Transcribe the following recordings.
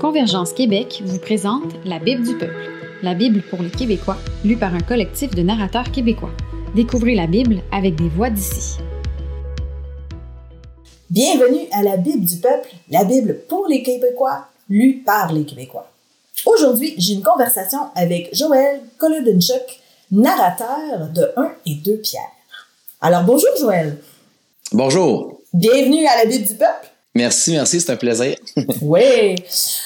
Convergence Québec vous présente La Bible du peuple, la Bible pour les Québécois, lue par un collectif de narrateurs québécois. Découvrez la Bible avec des voix d'ici. Bienvenue à la Bible du peuple, la Bible pour les Québécois, lue par les Québécois. Aujourd'hui, j'ai une conversation avec Joël Kolodinchuk, narrateur de 1 et 2 Pierre. Alors bonjour Joël. Bonjour. Bienvenue à la Bible du peuple. Merci, merci, c'est un plaisir. oui.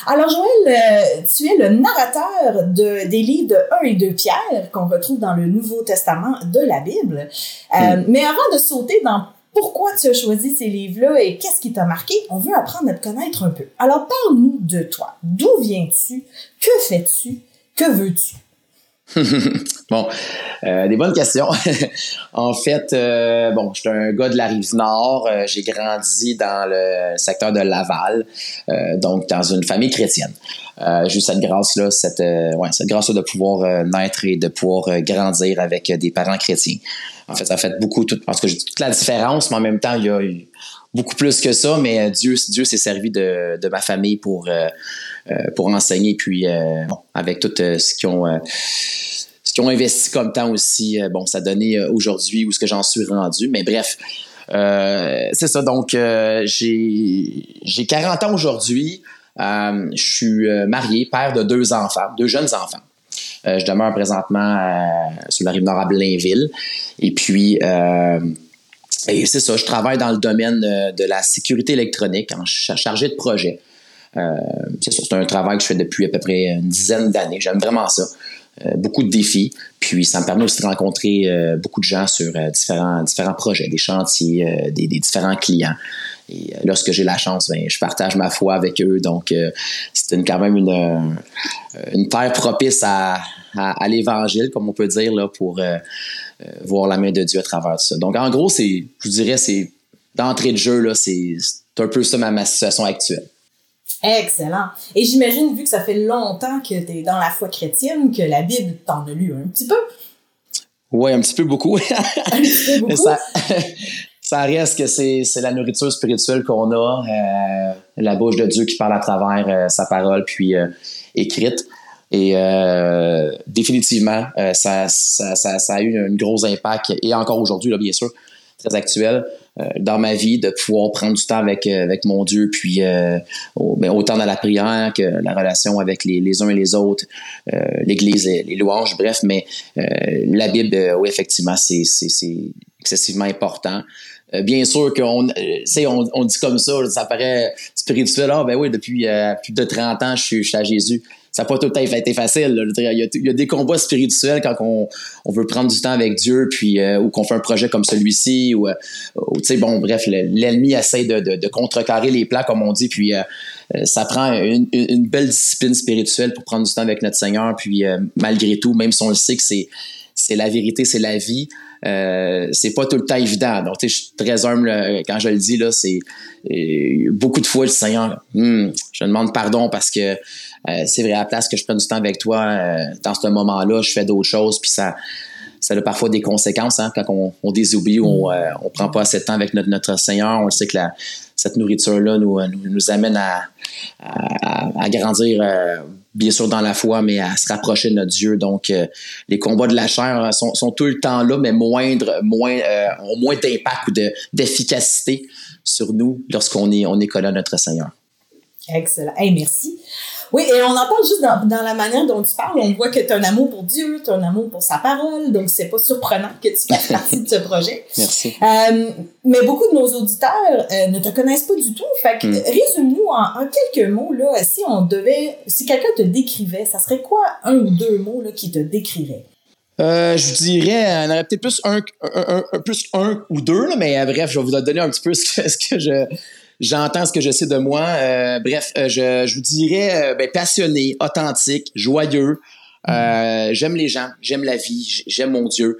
Alors, Joël, euh, tu es le narrateur de, des livres de 1 et 2 Pierre qu'on retrouve dans le Nouveau Testament de la Bible. Euh, Mais avant de sauter dans pourquoi tu as choisi ces livres-là et qu'est-ce qui t'a marqué, on veut apprendre à te connaître un peu. Alors, parle-nous de toi. D'où viens-tu? Que fais-tu? Que veux-tu? bon, euh, des bonnes questions. en fait, euh, bon, je suis un gars de la rive nord. Euh, j'ai grandi dans le secteur de Laval, donc dans une famille chrétienne. j'ai eu cette grâce-là, cette, ouais, cette grâce-là de pouvoir naître et de pouvoir grandir avec des parents chrétiens. En fait, ça fait beaucoup, parce que toute la différence, mais en même temps, il y a eu beaucoup plus que ça. Mais Dieu, Dieu s'est servi de, ma famille pour euh, pour enseigner. Puis, euh, bon, avec tout euh, ce qu'ils ont ont investi comme temps aussi, bon, ça donné aujourd'hui où ce que j'en suis rendu. Mais bref, c'est ça. Donc, j'ai 40 ans aujourd'hui. je suis marié, père de deux enfants, deux jeunes enfants. je demeure présentement sur la rive nord à Blainville. Et puis, et c'est ça, je travaille dans le domaine de la sécurité électronique, en chargé de projet. Euh, c'est un travail que je fais depuis à peu près une dizaine d'années. J'aime vraiment ça. Euh, beaucoup de défis. Puis ça me permet aussi de rencontrer euh, beaucoup de gens sur différents, différents projets, des chantiers, des, différents clients. Et lorsque j'ai la chance, ben, je partage ma foi avec eux. Donc, c'est quand même une, une terre propice à, à, l'évangile, comme on peut dire, là, pour voir la main de Dieu à travers ça. Donc, en gros, c'est, je vous dirais, c'est d'entrée de jeu, là, c'est un peu ça ma situation actuelle. Excellent. Et j'imagine, vu que ça fait longtemps que tu es dans la foi chrétienne, que la Bible t'en a lu un petit peu. Oui, un petit peu beaucoup. un petit peu beaucoup. Ça, reste que c'est, la nourriture spirituelle qu'on a, euh, la bouche de Dieu qui parle à travers euh, sa parole, puis euh, écrite. Et définitivement, ça, ça, ça, a eu un gros impact, et encore aujourd'hui, là, bien sûr, très actuel. Euh, dans ma vie, de pouvoir prendre du temps avec, euh, avec mon Dieu, puis euh, ben, autant dans la prière que la relation avec les, les uns et les autres, l'Église, les, les, louanges, bref, mais la Bible, oui, effectivement, c'est excessivement important. bien sûr qu'on on, on dit comme ça, ça paraît spirituel. Ah, ben oui, depuis plus de 30 ans, je suis, je suis à Jésus ça n'a pas tout à fait été facile. Il, y a, des combats spirituels quand on, veut prendre du temps avec Dieu, puis euh, ou qu'on fait un projet comme celui-ci, ou, euh, tu sais, bon, bref, l'ennemi essaie de, contrecarrer les plats, comme on dit, puis euh, ça prend une, belle discipline spirituelle pour prendre du temps avec notre Seigneur, puis malgré tout, même si on le sait que c'est la vérité, c'est la vie. C'est pas tout le temps évident. Donc, je suis très humble quand je le dis là. C'est beaucoup de fois le Seigneur, hmm, je demande pardon parce que euh, c'est vrai, à la place que je prenne du temps avec toi, euh, dans ce moment-là, je fais d'autres choses, puis ça, ça a parfois des conséquences hein, quand on, on désoublie euh, on prend pas assez de temps avec notre, Seigneur. On sait que cette nourriture-là nous, amène à, grandir, bien sûr, dans la foi, mais à se rapprocher de notre Dieu. Donc, les combats de la chair sont, tout le temps là, mais moindre, moins, ont moins d'impact ou d'efficacité sur nous lorsqu'on est, collé à notre Seigneur. Excellent. Merci. Oui, et on en parle juste dans, dans la manière dont tu parles. On voit que tu as un amour pour Dieu, tu as un amour pour sa parole, donc c'est pas surprenant que tu fasses partie de ce projet. Merci. Euh, mais beaucoup de nos auditeurs euh, ne te connaissent pas du tout. Fait que hmm. résume-nous en, en, quelques mots, là, si on devait, si quelqu'un te décrivait, ça serait quoi un ou deux mots là, qui te décriraient? Euh, je vous dirais, on aurait peut-être plus un, un, un, plus un ou deux, là, mais bref, je vais vous donner un petit peu ce que, ce que je, j'entends ce que je sais de moi. Euh, bref, euh, je, je, vous dirais euh, ben, passionné, authentique, joyeux. J'aime les gens, j'aime la vie, j'aime mon Dieu.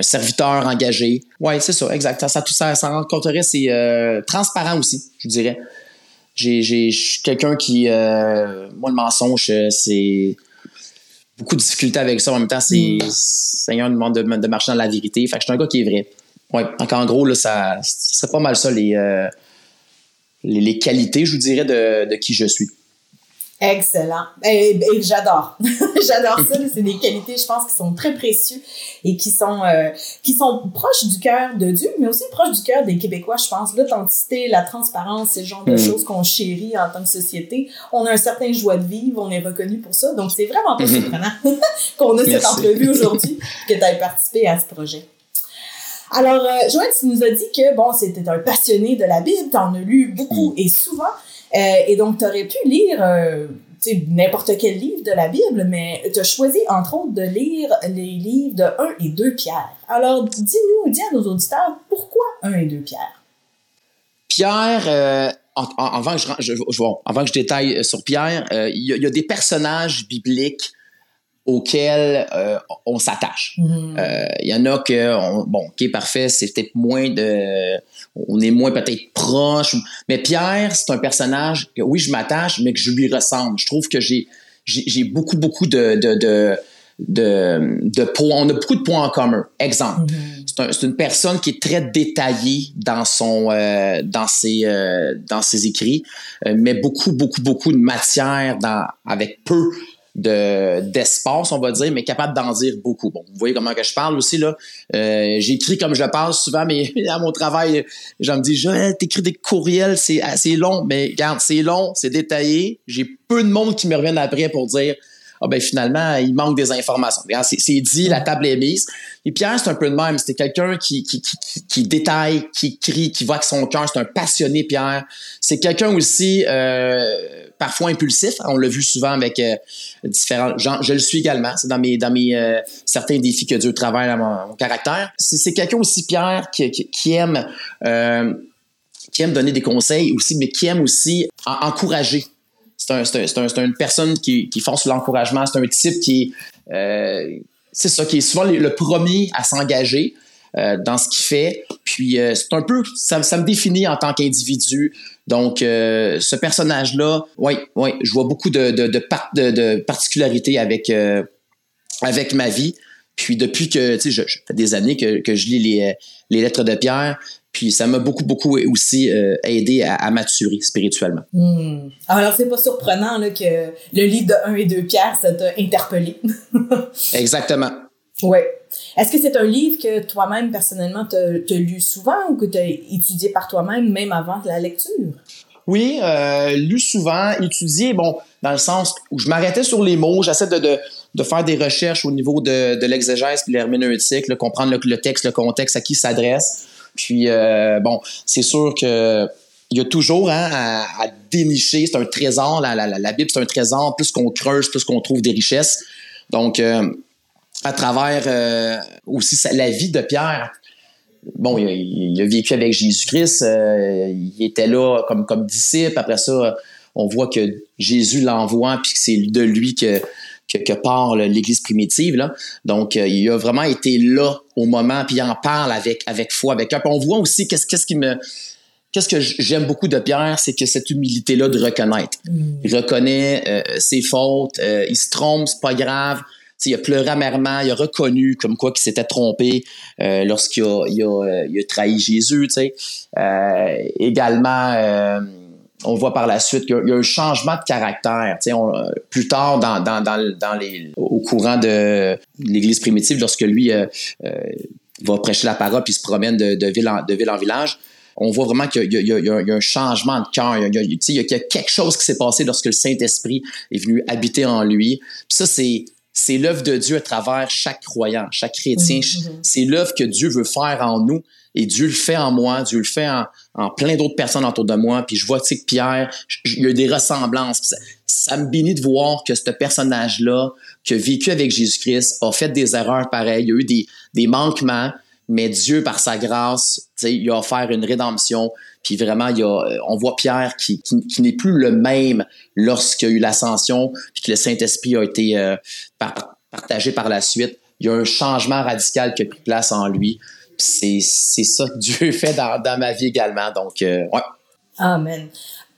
serviteur engagé. Ouais, c'est ça, exact. Ça, ça, tout ça, ça rencontrerait, c'est transparent aussi, je dirais. J'ai, j'ai, je suis quelqu'un qui, moi, le mensonge, c'est beaucoup de difficultés avec ça. En même temps, c'est, mm. Seigneur demande de, de marcher dans la vérité. Fait que je suis un gars qui est vrai. Oui, donc en gros, là, ça, serait pas mal ça les, euh, les, qualités, je vous dirais, de, qui je suis. Excellent. Et, j'adore. j'adore ça. C'est des qualités, je pense, qui sont très précieuses et qui sont euh, qui sont proches du cœur de Dieu, mais aussi proches du cœur des Québécois, je pense. L'authenticité, la transparence, c'est le genre de hmm. choses qu'on chérit en tant que société. On a un certain joie de vivre, on est reconnu pour ça. Donc, c'est vraiment pas hmm. surprenant qu'on a cette entrevue aujourd'hui que tu aies participé à ce projet. Alors, euh, Joël, tu nous as dit que, bon, c'était un passionné de la Bible, tu en as lu beaucoup hmm. et souvent. Euh, et donc, tu aurais pu lire euh, n'importe quel livre de la Bible, mais tu as choisi, entre autres, de lire les livres de 1 et 2 Pierre. Alors, dis-nous, dis à nos auditeurs, pourquoi 1 et 2 Pierre? Pierre, euh, avant, que je, avant que je détaille sur Pierre, il y, a des personnages bibliques auxquels euh, on s'attache. Mm-hmm. Euh, il y en a que, bon, ok, parfait, c'est peut-être moins de, on est moins peut-être proche. Mais Pierre, c'est un personnage que oui, je m'attache, mais que je lui ressemble. Je trouve que j'ai, j'ai beaucoup, beaucoup de, de, de de, de points, on a beaucoup de points en commun. Exemple, mm-hmm. c'est une personne qui est très détaillée dans son, euh, dans ses, dans ses écrits, mais beaucoup, beaucoup, beaucoup de matière dans, avec peu de d'espace, on va dire, mais capable d'en dire beaucoup. Bon, vous voyez comment que je parle aussi là. Euh, j'écris comme je parle souvent, mais à mon travail, je me dis, je t'écris des courriels, c'est assez long, mais regarde, c'est long, c'est détaillé. J'ai peu de monde qui me reviennent après pour dire ah ben finalement, il manque des informations. C'est dit, la table est mise. Et Pierre, c'est un peu de même. C'était quelqu'un qui, détaille, qui crie, qui voit que son cœur. C'est un passionné, Pierre. C'est quelqu'un aussi euh, parfois impulsif. On l'a vu souvent avec euh, différents gens. Je le suis également. C'est dans mes, dans mes euh, certains défis que Dieu travaille à mon, caractère. C'est quelqu'un aussi, Pierre, qui, qui, aime... Qui aime donner des conseils aussi, mais qui aime aussi encourager c'est une personne qui, qui fonce l'encouragement. C'est un type qui est, euh, c'est ça, qui est souvent le, premier à s'engager euh, dans ce qu'il fait. Puis euh, c'est un peu, ça, me définit en tant qu'individu. Donc ce personnage-là, oui, oui, je vois beaucoup de, de, de, particularités avec, avec ma vie. Puis depuis que, tu sais, je, fais des années que, que je lis les, les lettres de Pierre, puis ça m'a beaucoup, beaucoup aussi euh, aidé à, maturer spirituellement. Hmm. Alors, c'est pas surprenant là, que le livre de 1 et 2 Pierre, ça t'a interpellé. Exactement. Oui. Est-ce que c'est un livre que toi-même, personnellement, tu as lu souvent ou que tu as étudié par toi-même, même avant la lecture? Oui, euh, lu souvent, étudié, bon, dans le sens où je m'arrêtais sur les mots, j'essaie de, de, de, faire des recherches au niveau de, de l'exégèse et l'herméneutique, comprendre le, le, texte, le contexte, à qui s'adresse. Puis, euh, bon, c'est sûr que il y a toujours hein, à, dénicher, c'est un trésor, la, Bible c'est un trésor, plus qu'on creuse, plus qu'on trouve des richesses. Donc, euh, à travers euh, aussi la vie de Pierre, bon, il, a vécu avec Jésus-Christ, il était là comme, comme disciple, après ça, on voit que Jésus l'envoie, puis que c'est de lui que que, part l'Église primitive. Là. Donc, euh, il a vraiment été là au moment, puis il en parle avec, avec foi, avec cœur. on voit aussi qu'est-ce, qu'est-ce qui me... Qu'est-ce que j'aime beaucoup de Pierre, c'est que cette humilité-là de reconnaître. Mm. Il reconnaît euh, ses fautes, euh, il se trompe, c'est pas grave. il a pleuré amèrement, il a reconnu comme quoi qu'il s'était trompé lorsqu'il a, il a, il a, trahi Jésus. également on voit par la suite qu'il y, a un changement de caractère. On, euh, plus tard, dans, dans, dans, les, au courant de l'Église primitive, lorsque lui euh, euh, va prêcher la parole puis se promène de, de, ville, en, de ville en village, on voit vraiment qu'il y, y, a un changement de cœur. Il, il, y a quelque chose qui s'est passé lorsque le Saint-Esprit est venu habiter en lui. Puis ça, c'est c'est l'œuvre de Dieu à travers chaque croyant, chaque chrétien. Mm-hmm. C'est l'œuvre que Dieu veut faire en nous. Et Dieu le fait en moi, Dieu le fait en, plein d'autres personnes autour de moi. Puis je vois, tu sais, que Pierre, il y a des ressemblances. Ça, me bénit de voir que ce personnage-là, qui a vécu avec Jésus-Christ, a fait des erreurs pareilles, il y a eu des, manquements, mais Dieu, par sa grâce, tu sais, il a offert une rédemption. Puis vraiment, a, on voit Pierre qui, qui, n'est plus le même lorsqu'il y a eu l'ascension, puis que le Saint-Esprit a été euh, partagé par la suite. Il y a un changement radical qui a pris place en lui c'est ça que Dieu fait dans, dans ma vie également. Donc, euh, ouais. Amen.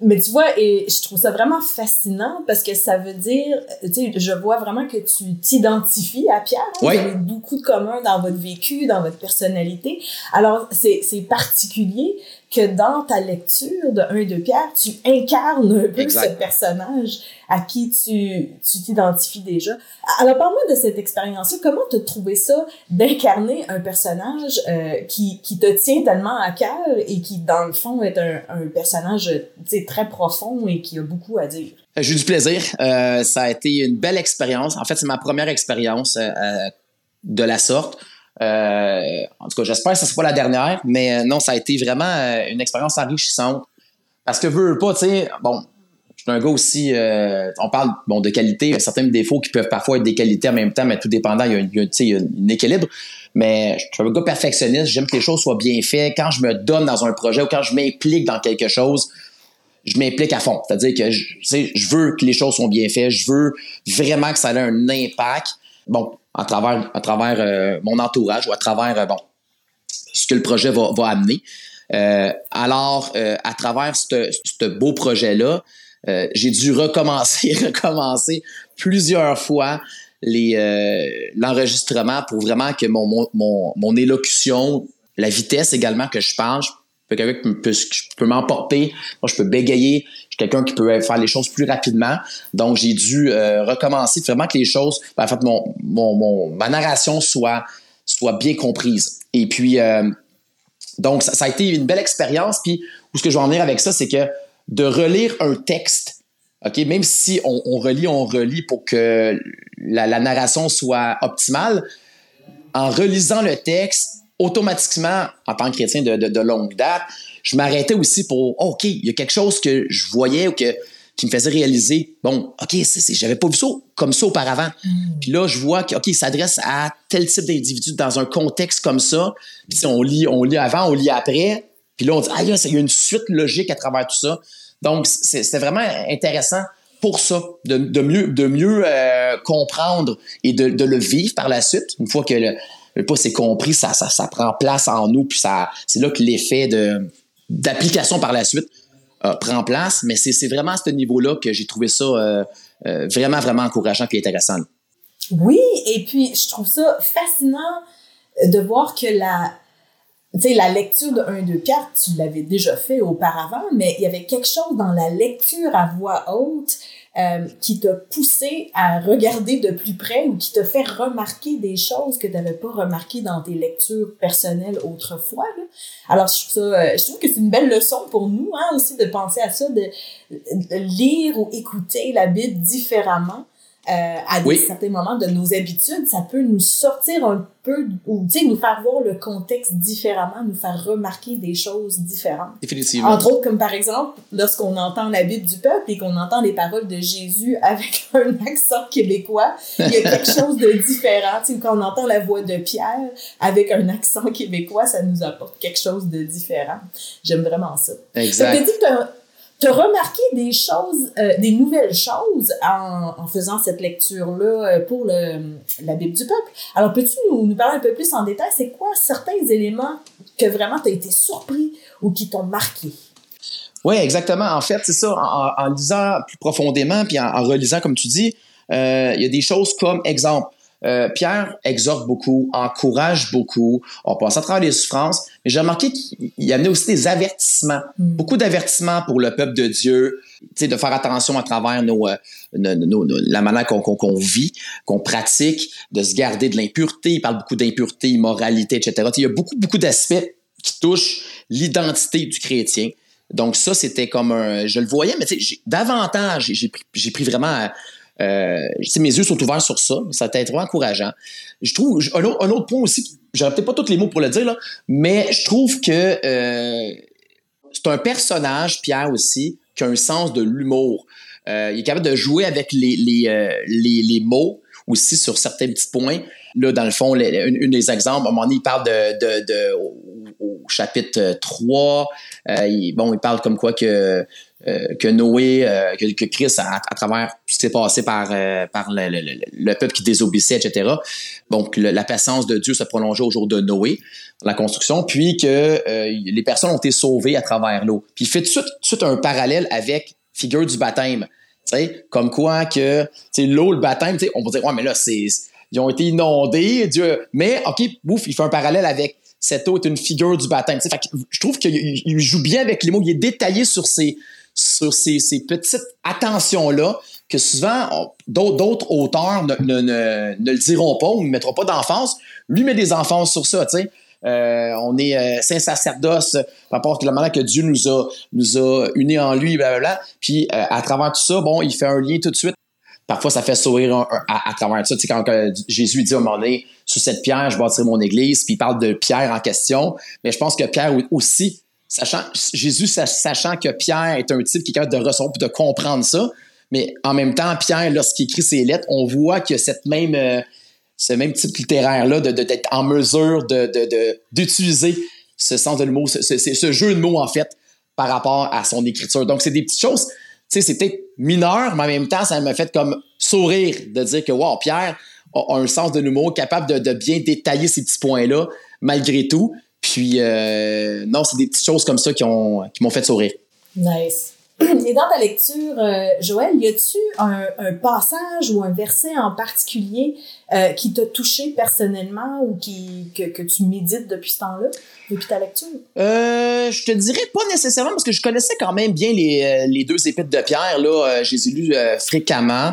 Mais tu vois, et je trouve ça vraiment fascinant parce que ça veut dire, tu sais, je vois vraiment que tu t'identifies à Pierre. Hein. Vous avez beaucoup de communs dans votre vécu, dans votre personnalité. Alors, c'est particulier que dans ta lecture de 1 et 2 Pierre, tu incarnes un peu ce personnage à qui tu tu t'identifies déjà. Alors, parle-moi de cette expérience-là. Comment tu as trouvé ça d'incarner un personnage euh, qui, qui te tient tellement à cœur et qui, dans le fond, est un, un personnage très profond et qui a beaucoup à dire? Euh, j'ai eu du plaisir. Euh, ça a été une belle expérience. En fait, c'est ma première expérience euh, de la sorte. Euh, en tout cas, j'espère que ce ne sera pas la dernière, mais euh, non, ça a été vraiment euh, une expérience enrichissante. Parce que veux pas, tu sais, bon, je suis un gars aussi, on parle bon de qualité, a certains défauts qui peuvent parfois être des qualités en même temps, mais tout dépendant, il y a, il y a, un équilibre. Mais je suis un gars perfectionniste, j'aime que les choses soient bien faites. Quand je me donne dans un projet ou quand je m'implique dans quelque chose, je m'implique à fond. C'est-à-dire que je, je veux que les choses soient bien faites, je veux vraiment que ça ait un impact. Bon, à travers, travers euh, mon entourage ou à travers euh, bon, ce que le projet va, va amener. Euh, alors, à travers ce beau projet-là, j'ai dû recommencer, recommencer plusieurs fois l'enregistrement pour vraiment que mon, mon, mon, mon, élocution, la vitesse également que je parle, quelqu'un qui peut, peut m'emporter. Moi, je peux bégayer. Quelqu'un qui peut faire les choses plus rapidement. Donc, j'ai dû euh, recommencer vraiment que les choses, ben, en fait, mon, mon, mon, ma narration soit, soit bien comprise. Et puis, euh, donc, ça, a été une belle expérience. Puis, où ce que je veux en venir avec ça, c'est que de relire un texte, OK, même si on, relit, on relit pour que la, narration soit optimale, en relisant le texte, automatiquement, en tant que chrétien de, de longue date, je m'arrêtais aussi pour, oh, OK, il y a quelque chose que je voyais ou que, qui me faisait réaliser, bon, OK, j'avais pas vu ça comme ça auparavant. Mm. Puis là, je vois que, OK, il s'adresse à tel type d'individu dans un contexte comme ça. Puis on lit, on lit avant, on lit après. Puis là, on dit, ah, il y a une suite logique à travers tout ça. Donc, c'était vraiment intéressant pour ça, de, de mieux, de mieux euh, comprendre et de, de, le vivre par la suite, une fois que le, pas c'est compris, ça, ça, ça prend place en nous, puis ça, c'est là que l'effet de, d'application par la suite euh, prend place. Mais c'est, vraiment à ce niveau-là que j'ai trouvé ça euh, euh, vraiment, vraiment encourageant et intéressant. Oui, et puis je trouve ça fascinant de voir que la, la lecture de 1 2 Pierre, tu l'avais déjà fait auparavant, mais il y avait quelque chose dans la lecture à voix haute euh, qui t'a poussé à regarder de plus près ou qui t'a fait remarquer des choses que tu n'avais pas remarquées dans tes lectures personnelles autrefois. Là? Alors, je trouve, ça, euh, je trouve que c'est une belle leçon pour nous hein, aussi de penser à ça, de, de lire ou écouter la Bible différemment. Euh, à des certains moments de nos habitudes, ça peut nous sortir un peu, ou nous faire voir le contexte différemment, nous faire remarquer des choses différentes. Définitivement. Entre autres, comme par exemple, lorsqu'on entend la Bible du peuple et qu'on entend les paroles de Jésus avec un accent québécois, il y a quelque chose de différent. sais, quand on entend la voix de Pierre avec un accent québécois, ça nous apporte quelque chose de différent. J'aime vraiment ça. Exact. Ça dit que tu as remarqué des choses, euh, des nouvelles choses en, en faisant cette lecture-là euh, pour le, la Bible du peuple. Alors, peux-tu nous, parler un peu plus en détail? C'est quoi certains éléments que vraiment tu as été surpris ou qui t'ont marqué? Oui, exactement. En fait, c'est ça. En, en, lisant plus profondément, puis en, en relisant, comme tu dis, euh, il y a des choses comme, exemple, euh, Pierre exhorte beaucoup, encourage beaucoup, on passe à travers les souffrances, mais j'ai remarqué qu'il y avait aussi des avertissements, mm. beaucoup d'avertissements pour le peuple de Dieu, de faire attention à travers nos, euh, nos, nos, la manière qu'on qu vit, qu'on pratique, de se garder de l'impureté, il parle beaucoup d'impureté, immoralité, etc. il y a beaucoup, beaucoup d'aspects qui touchent l'identité du chrétien. Donc ça, c'était comme un... Je le voyais, mais davantage, j'ai pris, pris vraiment euh, mes yeux sont ouverts sur ça. Ça été vraiment encourageant. Je trouve, un autre, un autre point aussi, j'aurais peut-être pas tous les mots pour le dire, là, mais je trouve que euh, c'est un personnage, Pierre aussi, qui a un sens de l'humour. Euh, il est capable de jouer avec les, les, euh, les, les, mots aussi sur certains petits points. Là, dans le fond, une, des exemples, à un moment donné, il parle de, de, de au, chapitre 3, euh, il, bon, il parle comme quoi que euh, que Noé, euh, que, que, Christ, à, à travers qui s'est passé par, euh, par le, le, le, peuple qui désobéissait, etc. Donc, la patience de Dieu se prolongeait au jour de Noé, la construction, puis que les personnes ont été sauvées à travers l'eau. Puis il fait tout de suite, un parallèle avec figure du baptême. comme quoi que l'eau, le baptême, on va dire, ouais, mais là, c'est ils ont été inondés, Dieu. Mais, OK, bouf, il fait un parallèle avec cette eau est une figure du baptême. Je trouve qu'il joue bien avec les mots. Il est détaillé sur ces, sur ces, ces petites attentions-là que souvent d'autres auteurs ne, le diront pas ou ne mettront pas d'enfance. Lui met des enfances sur ça, tu sais. Euh, on est euh, saint sacerdoce par rapport à la manière que Dieu nous a nous a unis en lui, blablabla. Puis euh, à travers tout ça, bon, il fait un lien tout de suite. Parfois, ça fait sourire à, travers ça. Tu sais, quand Jésus dit à un moment donné, sous cette pierre, je bâtirai mon église, puis il parle de Pierre en question. Mais je pense que Pierre aussi, sachant Jésus, sachant que Pierre est un type qui est capable de recevoir de comprendre ça, mais en même temps, Pierre, lorsqu'il écrit ses lettres, on voit que cette même ce même type littéraire-là, d'être en mesure d'utiliser de, ce sens de mot, ce, ce, jeu de mots, en fait, par rapport à son écriture. Donc, c'est des petites choses, tu sais, c'est peut-être mineur, mais en même temps, ça m'a fait comme sourire de dire que, wow, Pierre a un sens de l'humour, capable de, bien détailler ces petits points-là, malgré tout. Puis, euh, non, c'est des petites choses comme ça qui m'ont qui fait sourire. Nice. Et dans ta lecture, euh, Joël, y a-tu un, un, passage ou un verset en particulier euh, qui t'a touché personnellement ou qui, que, que tu médites depuis ce temps-là, depuis ta lecture? Euh, je te dirais pas nécessairement parce que je connaissais quand même bien les, euh, les deux épîtres de Pierre. Là, je les ai lus fréquemment.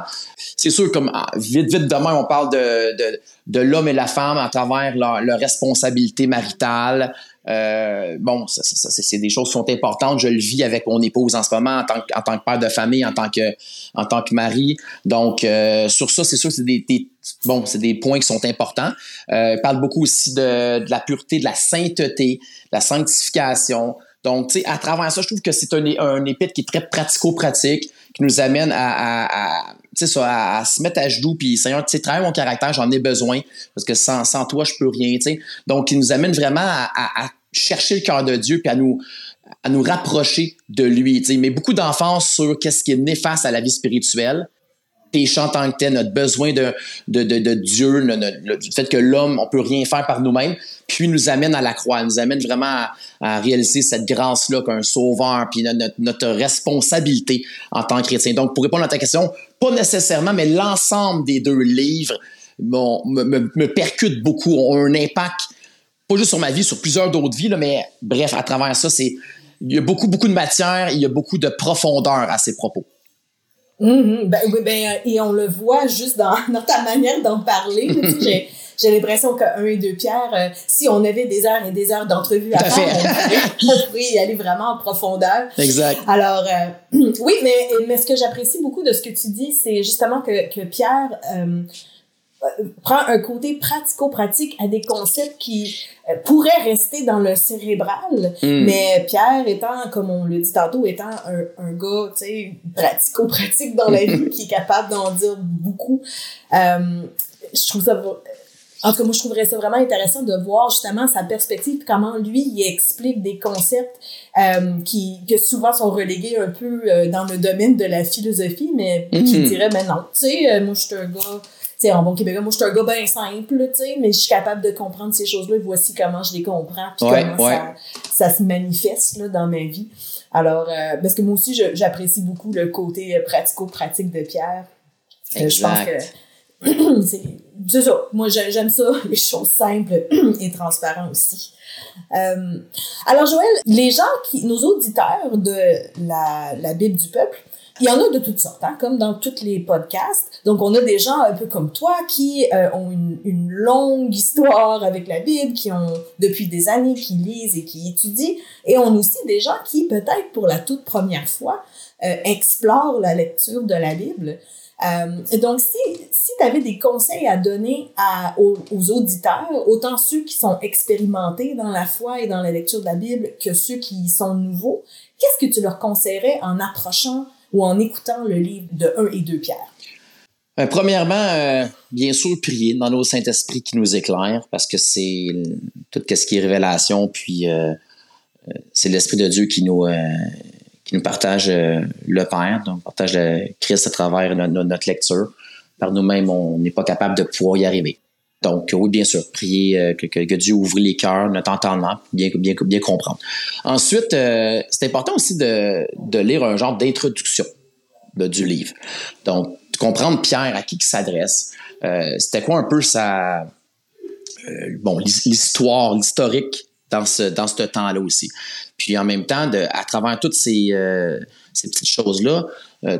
C'est sûr, comme ah, vite, vite demain, on parle de, de, de l'homme et la femme à travers leur, leur responsabilité maritale. Euh, bon, ça, ça, c'est des choses qui sont importantes. Je le vis avec mon épouse en ce moment en tant que, en tant que père de famille, en tant que, en tant que mari. Donc, euh, sur ça, c'est sûr c'est des, des, bon, c'est des points qui sont importants. Euh, parle beaucoup aussi de, de la pureté, de la sainteté, de la sanctification. Donc, tu sais, à travers ça, je trouve que c'est un, un épître qui est très pratico-pratique, qui nous amène à, à, à à, à, se mettre à genoux, puis Seigneur, tu travaille mon caractère, j'en ai besoin, parce que sans, sans toi, je peux rien, tu sais. Donc, il nous amène vraiment à, à, chercher le cœur de Dieu, puis à nous, à nous rapprocher de lui, tu sais. Mais beaucoup d'enfance sur qu'est-ce qui est néfaste à la vie spirituelle, péché en tant que tel, notre besoin de, de, de, Dieu, le, fait que l'homme, on peut rien faire par nous-mêmes, puis nous amène à la croix, nous amène vraiment à, réaliser cette grâce-là qu'un sauveur, puis notre, notre, responsabilité en tant que chrétien. Donc, pour répondre à ta question, pas nécessairement, mais l'ensemble des deux livres bon, me, me, me percute beaucoup, ont un impact, pas juste sur ma vie, sur plusieurs d'autres vies, là, mais bref, à travers ça, c'est il y a beaucoup, beaucoup de matière, il y a beaucoup de profondeur à ces propos. Mm-hmm. ben, oui, ben, euh, et on le voit juste dans, dans ta manière d'en parler. j'ai, j'ai l'impression que un et deux Pierre, euh, si on avait des heures et des heures d'entrevue à, faire, on pourrait, y aller vraiment en profondeur. Exact. Alors, euh, oui, mais, mais ce que j'apprécie beaucoup de ce que tu dis, c'est justement que, que Pierre prend un côté pratico-pratique à des concepts qui euh, pourraient rester dans le cérébral, hmm. mais Pierre étant, comme on le dit tantôt, étant un, un gars, tu sais, pratico-pratique dans la vie, qui est capable d'en dire beaucoup, euh, je trouve ça... En tout cas, moi, je trouverais ça vraiment intéressant de voir justement sa perspective, comment lui, il explique des concepts euh, qui que souvent sont relégués un peu euh, dans le domaine de la philosophie, mais qui hmm. dirait, ben non, tu sais, moi, je suis un gars sais, en bon québécois, moi, je suis un gars bien simple, tu sais, mais je suis capable de comprendre ces choses-là. Voici comment je les comprends, puis comment Ça, ça, se manifeste là, dans ma vie. Alors, euh, parce que moi aussi, j'apprécie beaucoup le côté euh, pratico-pratique de Pierre. Euh, je pense que c'est ça. Moi, j'aime ça, les choses simples et transparentes aussi. Euh, alors, Joël, les gens qui, nos auditeurs de la, la Bible du peuple, il y en a de toutes sortes, hein, comme dans tous les podcasts. Donc, on a des gens un peu comme toi qui euh, ont une, une, longue histoire avec la Bible, qui ont depuis des années, qui lisent et qui étudient. Et on a aussi des gens qui, peut-être pour la toute première fois, euh, explorent la lecture de la Bible. Euh, donc, si, si tu avais des conseils à donner à, aux, aux, auditeurs, autant ceux qui sont expérimentés dans la foi et dans la lecture de la Bible que ceux qui sont nouveaux, qu'est-ce que tu leur conseillerais en approchant ou en écoutant le livre de 1 et 2 Pierre? Euh, premièrement, euh, bien sûr, prier dans nos Saint-Esprit qui nous éclaire, parce que c'est tout ce qui est révélation, puis euh, c'est l'Esprit de Dieu qui nous, qui nous partage le Père, donc partage le Christ à travers notre lecture. Par nous-mêmes, on n'est pas capable de pouvoir y arriver. Donc, oui, bien sûr, prier que, que, Dieu ouvre les cœurs, notre entendement, bien, bien, bien comprendre. Ensuite, c'est important aussi de, de lire un genre d'introduction du livre. Donc, comprendre Pierre à qui il s'adresse. Euh, c'était quoi un peu sa bon, l'histoire, l'historique dans ce, dans ce temps-là aussi. Puis en même temps, à travers toutes ces, ces petites choses-là,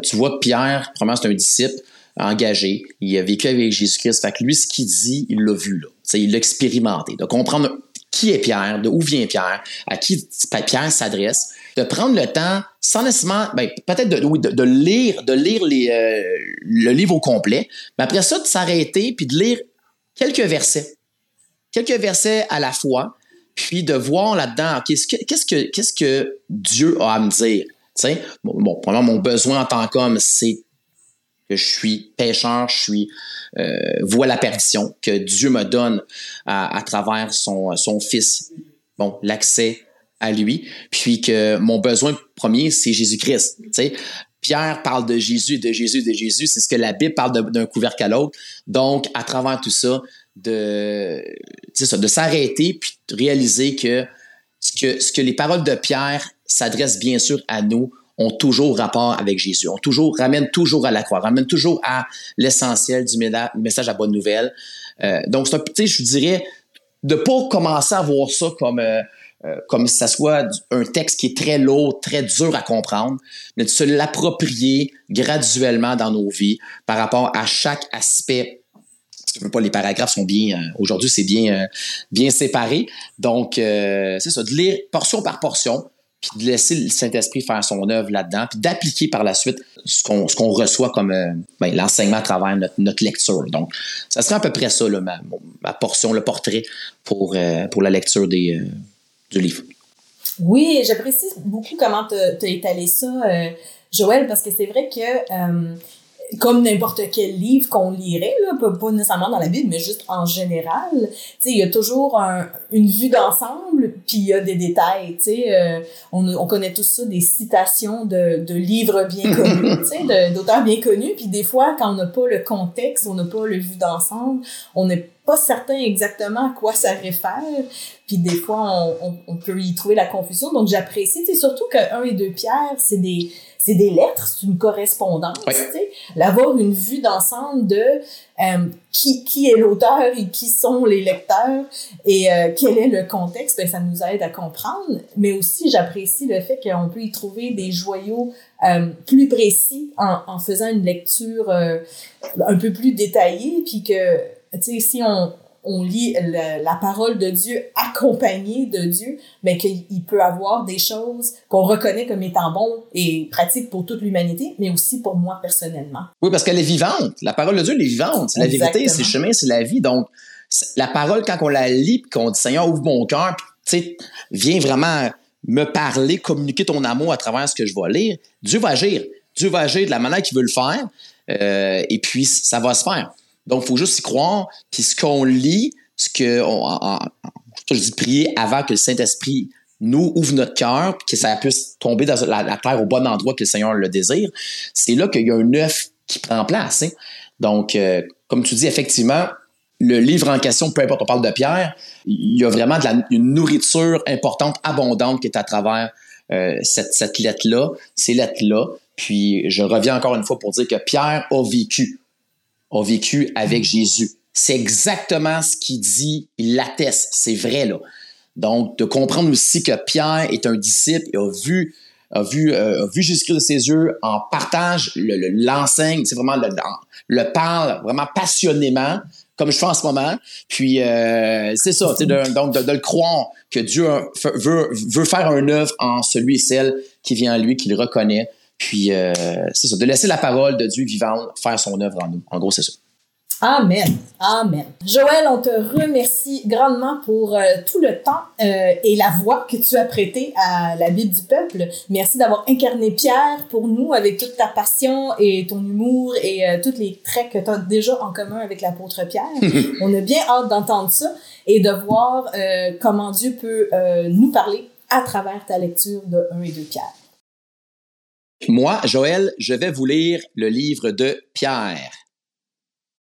tu vois Pierre, premièrement, c'est un disciple engagé, il a vécu avec Jésus-Christ. Fait lui, ce qu'il dit, il l'a vu là. il l'a expérimenté. De comprendre qui est Pierre, de où vient Pierre, à qui Pierre s'adresse, de prendre le temps, sans nécessairement, ben, peut-être de, de, de, lire, de lire euh, le livre au complet, mais après ça, de s'arrêter puis de lire quelques versets, quelques versets à la fois, puis de voir là-dedans, qu'est-ce que, que, Dieu a à me dire? sais bon, bon, mon besoin en tant qu'homme, c'est que je suis pécheur, je suis euh, voie la perdition, que Dieu me donne à, travers son, Fils, l'accès à lui, puis que mon besoin premier, c'est Jésus-Christ. Pierre parle de Jésus, de Jésus, de Jésus, c'est ce que la Bible parle d'un couvercle à l'autre. Donc, à travers tout ça, de, de s'arrêter puis de réaliser que ce que les paroles de Pierre s'adressent bien sûr à nous, ont toujours rapport avec Jésus, ont toujours, ramènent toujours à la croix, ramènent toujours à l'essentiel du message à bonne nouvelle. Euh, donc, c'est un, je dirais, de pas commencer à voir ça comme, euh, euh, comme si ça soit un texte qui est très lourd, très dur à comprendre, mais de se l'approprier graduellement dans nos vies par rapport à chaque aspect pas, les paragraphes sont bien, aujourd'hui, c'est bien, bien séparé. Donc, c'est ça, de lire portion par portion, puis de laisser le Saint-Esprit faire son œuvre là-dedans, puis d'appliquer par la suite ce qu'on ce qu'on reçoit comme euh, ben, l'enseignement à travers notre, notre, lecture. Donc, ça serait à peu près ça, là, ma, ma portion, le portrait pour, euh, pour la lecture des, euh, du livre. Oui, j'apprécie beaucoup comment tu as étalé ça, Joël, parce que c'est vrai que comme n'importe quel livre qu'on lirait, là, pas, nécessairement dans la Bible, mais juste en général, tu sais, il y a toujours un, une vue d'ensemble, puis il y a des détails, tu sais, euh, on, on connaît tous ça, des citations de, de livres bien connus, tu sais, d'auteurs bien connus, puis des fois, quand on n'a pas le contexte, on n'a pas le vue d'ensemble, on n'est pas certain exactement à quoi ça réfère, puis des fois, on, on, on peut y trouver la confusion, donc j'apprécie, tu sais, surtout que 1 et 2 Pierre, c'est des c'est des lettres, c'est une correspondance, tu sais. D'avoir une vue d'ensemble de euh, qui, qui est l'auteur et qui sont les lecteurs et euh, quel est le contexte, ben, ça nous aide à comprendre. Mais aussi, j'apprécie le fait qu'on peut y trouver des joyaux euh, plus précis en, en faisant une lecture un peu plus détaillée, puis que, tu sais, si on, on lit la parole de Dieu accompagnée de Dieu, mais qu'il peut avoir des choses qu'on reconnaît comme étant bon et pratiques pour toute l'humanité, mais aussi pour moi personnellement. Oui, parce qu'elle est vivante. La parole de Dieu, elle est vivante. C'est la vérité, c'est le chemin, c'est la vie. Donc, la parole, quand on la lit, qu'on dit Seigneur, ouvre mon cœur, tu sais, viens vraiment me parler, communiquer ton amour à travers ce que je vais lire, Dieu va agir. Dieu va agir de la manière qu'il veut le faire, euh, et puis ça va se faire. Donc, il faut juste y croire. Puis ce qu'on lit, ce que je dis prier avant que le Saint-Esprit nous ouvre notre cœur, que ça puisse tomber dans la, terre au bon endroit que le Seigneur le désire, c'est là qu'il y a un œuf qui prend place. Hein. Donc, euh, comme tu dis, effectivement, le livre en question, peu importe, on parle de Pierre, il y a vraiment de la, une nourriture importante, abondante qui est à travers euh, cette, cette lettre-là, ces lettres-là. Puis, je reviens encore une fois pour dire que Pierre a vécu a vécu avec Jésus. C'est exactement ce qu'il dit, il l'atteste, c'est vrai là. Donc, de comprendre aussi que Pierre est un disciple, il a vu, a vu, euh, a vu Jésus-Christ de ses yeux, en partage, l'enseigne, le, c'est vraiment le, le parle vraiment passionnément, comme je fais en ce moment. Puis euh, c'est ça, de, donc de, le croire que Dieu veut, veut faire un œuvre en celui et celle qui vient à lui, qu'il reconnaît. Puis, euh, c'est ça, de laisser la parole de Dieu vivant faire son œuvre en nous. En gros, c'est ça. Amen. Amen. Joël, on te remercie grandement pour euh, tout le temps euh, et la voix que tu as prêtée à la Bible du peuple. Merci d'avoir incarné Pierre pour nous avec toute ta passion et ton humour et euh, tous les traits que tu as déjà en commun avec l'apôtre Pierre. on a bien hâte d'entendre ça et de voir comment Dieu peut nous parler à travers ta lecture de 1 et 2 Pierre. Moi, Joël, je vais vous lire le livre de Pierre.